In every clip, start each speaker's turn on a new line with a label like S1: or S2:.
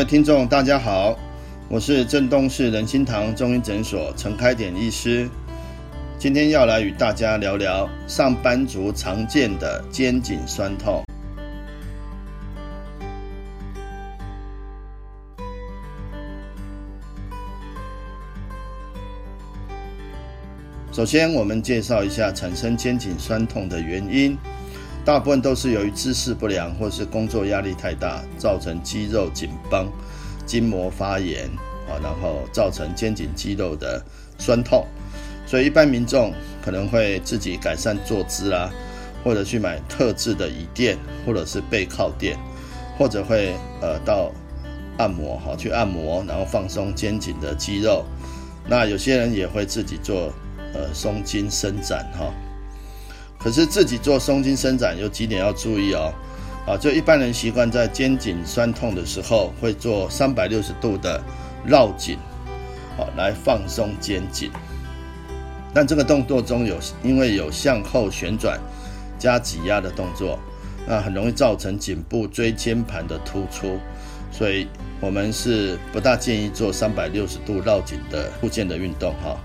S1: 位听众，大家好，我是镇东市仁心堂中医诊所陈开典医师。今天要来与大家聊聊上班族常见的肩颈酸痛。首先，我们介绍一下产生肩颈酸痛的原因。大部分都是由于姿势不良或是工作压力太大，造成肌肉紧绷、筋膜发炎啊，然后造成肩颈肌肉的酸痛。所以一般民众可能会自己改善坐姿啦，或者去买特制的椅垫，或者是背靠垫，或者会呃到按摩哈去按摩，然后放松肩颈的肌肉。那有些人也会自己做呃松筋伸展哈。可是自己做松筋伸展有几点要注意哦，啊，就一般人习惯在肩颈酸痛的时候会做三百六十度的绕颈，好来放松肩颈。但这个动作中有因为有向后旋转加挤压的动作，那很容易造成颈部椎间盘的突出，所以我们是不大建议做三百六十度绕颈的附件的运动哈，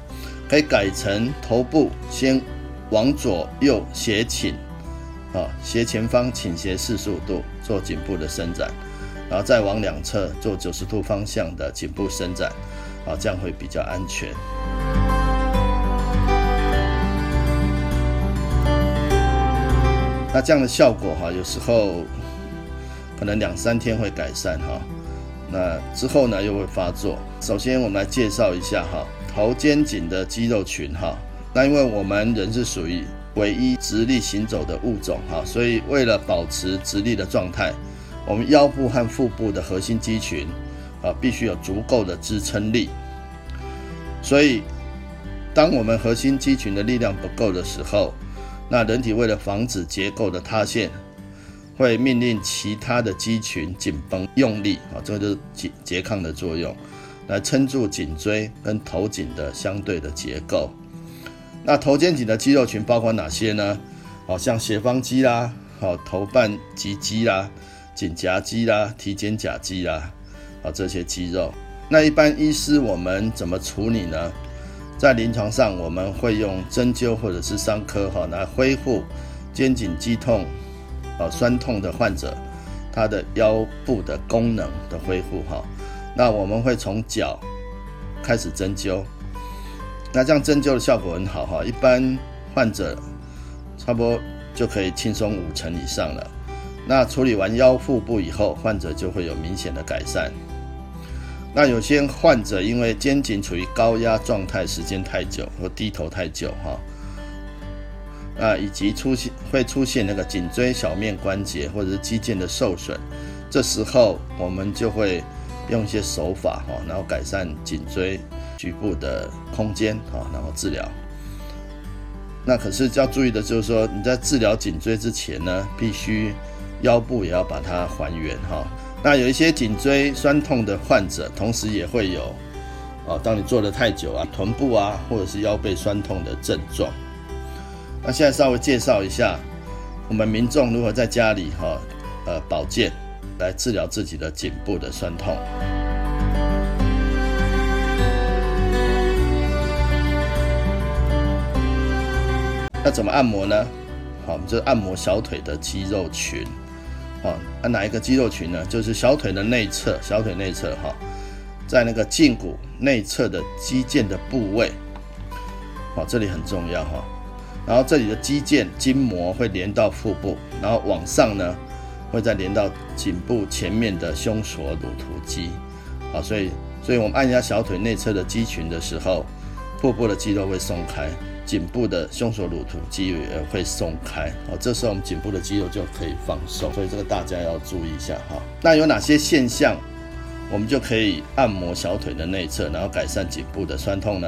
S1: 可以改成头部先。往左右斜倾，啊，斜前方倾斜四十五度做颈部的伸展，然后再往两侧做九十度方向的颈部伸展，啊，这样会比较安全。那这样的效果哈，有时候可能两三天会改善哈，那之后呢又会发作。首先我们来介绍一下哈，头肩颈的肌肉群哈。那因为我们人是属于唯一直立行走的物种哈，所以为了保持直立的状态，我们腰部和腹部的核心肌群啊必须有足够的支撑力。所以，当我们核心肌群的力量不够的时候，那人体为了防止结构的塌陷，会命令其他的肌群紧绷用力啊，这个就是拮拮抗的作用，来撑住颈椎跟头颈的相对的结构。那头肩颈的肌肉群包括哪些呢？好像斜方肌啦，好头半棘肌啦，颈夹肌啦，提肩胛肌啦，好这些肌肉。那一般医师我们怎么处理呢？在临床上我们会用针灸或者是伤科哈来恢复肩颈肌痛、啊酸痛的患者他的腰部的功能的恢复哈。那我们会从脚开始针灸。那这样针灸的效果很好哈，一般患者差不多就可以轻松五成以上了。那处理完腰腹部以后，患者就会有明显的改善。那有些患者因为肩颈处于高压状态时间太久或低头太久哈，啊，以及出现会出现那个颈椎小面关节或者是肌腱的受损，这时候我们就会用一些手法哈，然后改善颈椎。局部的空间哈，然后治疗。那可是要注意的就是说，你在治疗颈椎之前呢，必须腰部也要把它还原哈。那有一些颈椎酸痛的患者，同时也会有啊，当你坐的太久啊，臀部啊，或者是腰背酸痛的症状。那现在稍微介绍一下，我们民众如何在家里哈，呃，保健来治疗自己的颈部的酸痛。那怎么按摩呢？好，我们就按摩小腿的肌肉群。好，按哪一个肌肉群呢？就是小腿的内侧，小腿内侧哈，在那个胫骨内侧的肌腱的部位。好，这里很重要哈。然后这里的肌腱筋膜会连到腹部，然后往上呢，会再连到颈部前面的胸锁乳突肌。好，所以，所以我们按压小腿内侧的肌群的时候，腹部的肌肉会松开。颈部的胸锁乳突肌也会松开，好，这时候我们颈部的肌肉就可以放松，所以这个大家要注意一下哈。那有哪些现象，我们就可以按摩小腿的内侧，然后改善颈部的酸痛呢？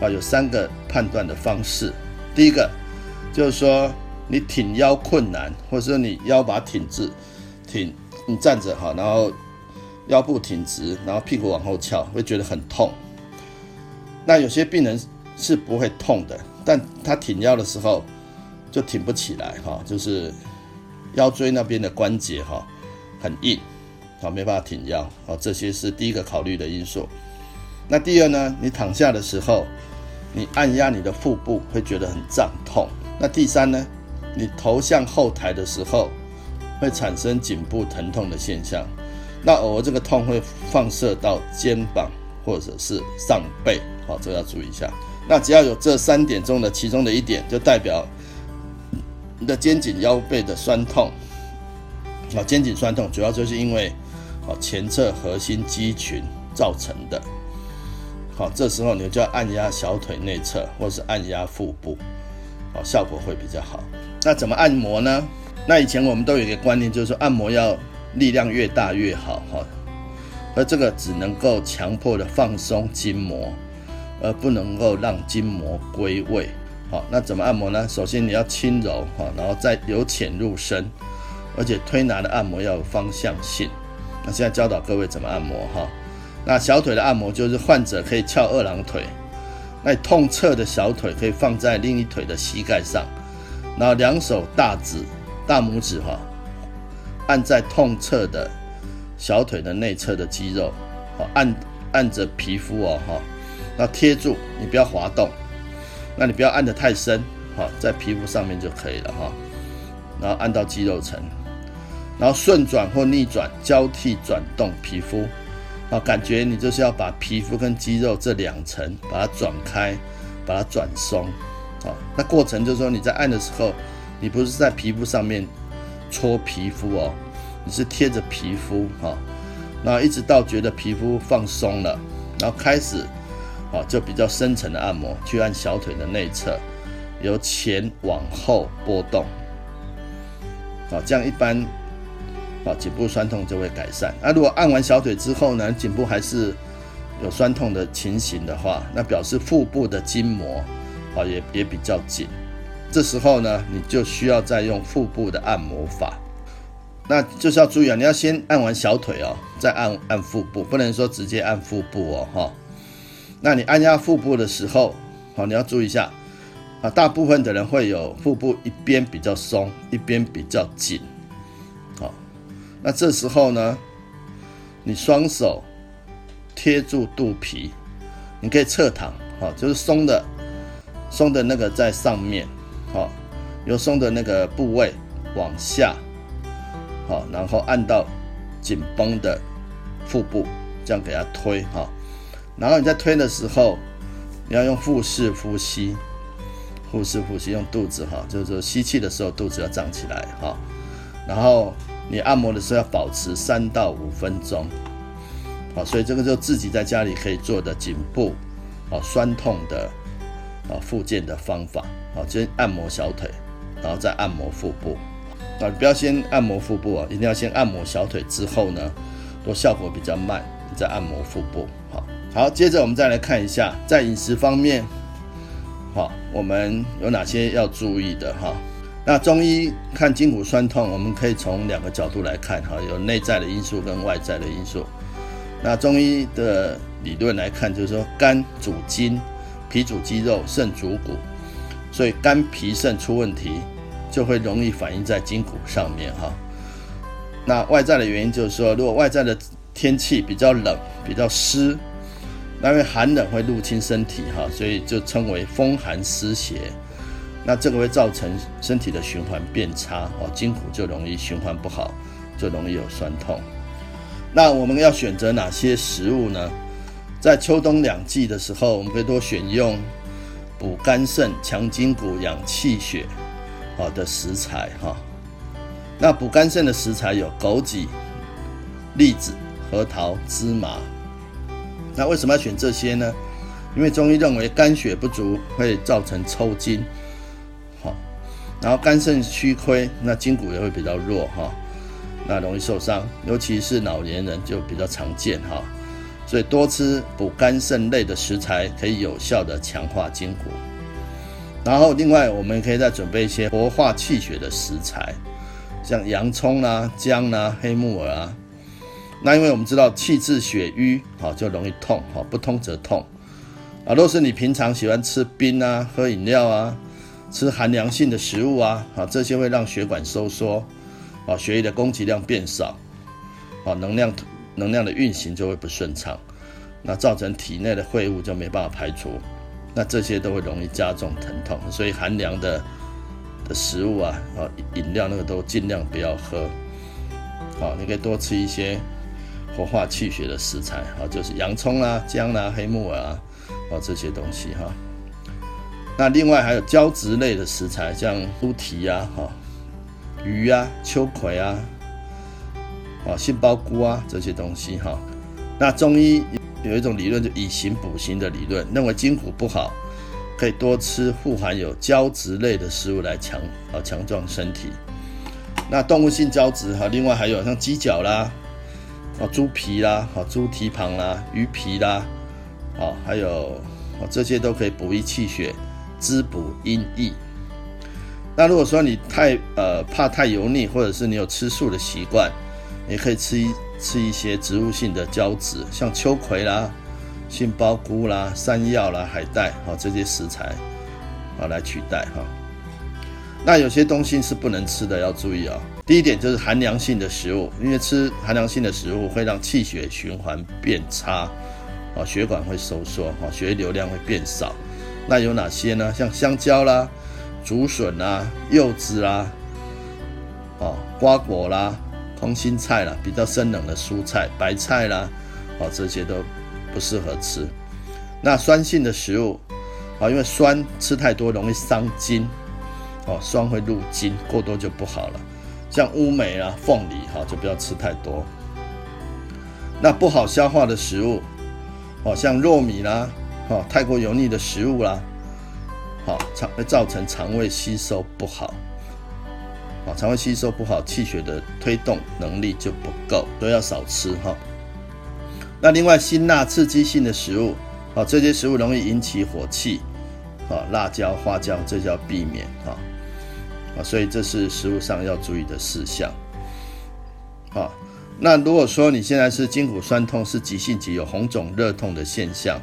S1: 啊，有三个判断的方式。第一个就是说，你挺腰困难，或者说你腰把挺直，挺你站着哈，然后腰部挺直，然后屁股往后翘，会觉得很痛。那有些病人。是不会痛的，但他挺腰的时候就挺不起来哈，就是腰椎那边的关节哈很硬，好没办法挺腰，好这些是第一个考虑的因素。那第二呢，你躺下的时候，你按压你的腹部会觉得很胀痛。那第三呢，你头向后抬的时候会产生颈部疼痛的现象，那偶尔这个痛会放射到肩膀或者是上背，好这个要注意一下。那只要有这三点中的其中的一点，就代表你的肩颈腰背的酸痛。啊，肩颈酸痛主要就是因为啊前侧核心肌群造成的。好，这时候你就要按压小腿内侧，或是按压腹部，好，效果会比较好。那怎么按摩呢？那以前我们都有一个观念，就是说按摩要力量越大越好，哈，而这个只能够强迫的放松筋膜。而不能够让筋膜归位，好，那怎么按摩呢？首先你要轻柔，哈，然后再由浅入深，而且推拿的按摩要有方向性。那现在教导各位怎么按摩，哈。那小腿的按摩就是患者可以翘二郎腿，那痛侧的小腿可以放在另一腿的膝盖上，然后两手大指、大拇指，哈，按在痛侧的小腿的内侧的肌肉，好，按按着皮肤哦，哈。那贴住，你不要滑动，那你不要按得太深，好，在皮肤上面就可以了哈。然后按到肌肉层，然后顺转或逆转交替转动皮肤，啊，感觉你就是要把皮肤跟肌肉这两层把它转开，把它转松，好，那过程就是说你在按的时候，你不是在皮肤上面搓皮肤哦，你是贴着皮肤哈，那一直到觉得皮肤放松了，然后开始。啊，就比较深层的按摩，去按小腿的内侧，由前往后波动，好，这样一般，啊，颈部酸痛就会改善。那如果按完小腿之后呢，颈部还是有酸痛的情形的话，那表示腹部的筋膜，啊，也也比较紧。这时候呢，你就需要再用腹部的按摩法。那就是要注意啊，你要先按完小腿哦，再按按腹部，不能说直接按腹部哦，哈。那你按压腹部的时候，好，你要注意一下，啊，大部分的人会有腹部一边比较松，一边比较紧，好，那这时候呢，你双手贴住肚皮，你可以侧躺，好，就是松的，松的那个在上面，好，由松的那个部位往下，好，然后按到紧绷的腹部，这样给它推，哈。然后你在推的时候，你要用腹式呼吸，腹式呼吸用肚子哈，就是说吸气的时候肚子要胀起来哈。然后你按摩的时候要保持三到五分钟，好，所以这个就自己在家里可以做的颈部啊酸痛的啊复健的方法，好，先按摩小腿，然后再按摩腹部，啊，不要先按摩腹部啊，一定要先按摩小腿之后呢，都效果比较慢，你再按摩腹部，好。好，接着我们再来看一下，在饮食方面，好，我们有哪些要注意的哈？那中医看筋骨酸痛，我们可以从两个角度来看哈，有内在的因素跟外在的因素。那中医的理论来看，就是说肝主筋，脾主肌肉，肾主骨，所以肝脾肾出问题，就会容易反映在筋骨上面哈。那外在的原因就是说，如果外在的天气比较冷，比较湿。那因为寒冷会入侵身体，哈，所以就称为风寒湿邪。那这个会造成身体的循环变差，哦，筋骨就容易循环不好，就容易有酸痛。那我们要选择哪些食物呢？在秋冬两季的时候，我们可以多选用补肝肾、强筋骨、养气血，好的食材，哈。那补肝肾的食材有枸杞、栗子、核桃、芝麻。那为什么要选这些呢？因为中医认为肝血不足会造成抽筋，好，然后肝肾虚亏，那筋骨也会比较弱哈，那容易受伤，尤其是老年人就比较常见哈，所以多吃补肝肾类的食材可以有效的强化筋骨。然后另外我们可以再准备一些活化气血的食材，像洋葱啊、姜啊、黑木耳啊。那因为我们知道气滞血瘀，好就容易痛，好不通则痛啊。若是你平常喜欢吃冰啊、喝饮料啊、吃寒凉性的食物啊，啊这些会让血管收缩，啊血液的供给量变少，啊能量能量的运行就会不顺畅，那造成体内的废物就没办法排除，那这些都会容易加重疼痛。所以寒凉的的食物啊，啊饮料那个都尽量不要喝，好你可以多吃一些。活化气血的食材啊，就是洋葱啊、姜啊、黑木耳啊，啊这些东西哈。那另外还有胶质类的食材，像猪蹄啊、哈鱼啊、秋葵啊、啊杏鲍菇啊这些东西哈。那中医有一种理论，就以形补形的理论，认为筋骨不好，可以多吃富含有胶质类的食物来强啊强壮身体。那动物性胶质哈，另外还有像鸡脚啦。啊，猪皮啦，猪蹄膀啦，鱼皮啦，好，还有这些都可以补益气血，滋补阴液。那如果说你太呃怕太油腻，或者是你有吃素的习惯，也可以吃一吃一些植物性的胶质，像秋葵啦、杏鲍菇啦、山药啦、海带，好这些食材，好来取代哈。那有些东西是不能吃的，要注意啊。第一点就是寒凉性的食物，因为吃寒凉性的食物会让气血循环变差，啊，血管会收缩，啊，血液流量会变少。那有哪些呢？像香蕉啦、竹笋啦、柚子啦，哦，瓜果啦、空心菜啦，比较生冷的蔬菜、白菜啦，哦，这些都不适合吃。那酸性的食物，啊，因为酸吃太多容易伤筋，哦，酸会入筋，过多就不好了。像乌梅啊、凤梨哈，就不要吃太多。那不好消化的食物，哦，像糯米啦，哦，太过油腻的食物啦，好肠会造成肠胃吸收不好，啊，肠胃吸收不好，气血的推动能力就不够，都要少吃哈。那另外辛辣刺激性的食物，啊，这些食物容易引起火气，啊，辣椒、花椒这就要避免哈。啊，所以这是食物上要注意的事项。啊，那如果说你现在是筋骨酸痛，是急性期有红肿热痛的现象，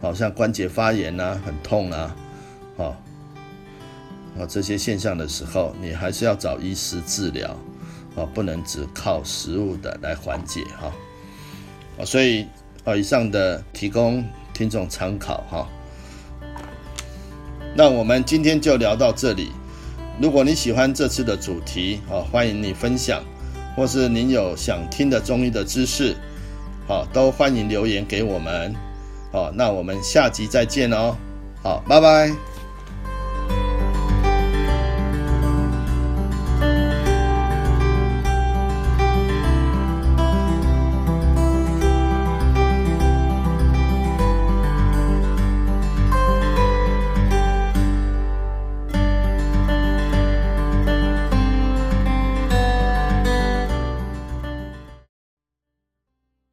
S1: 好像关节发炎啊、很痛啊，好，啊这些现象的时候，你还是要找医师治疗，啊，不能只靠食物的来缓解哈。啊，所以啊，以上的提供听众参考哈。那我们今天就聊到这里。如果你喜欢这次的主题，啊，欢迎你分享，或是您有想听的中医的知识，好，都欢迎留言给我们，好，那我们下集再见哦，好，拜拜。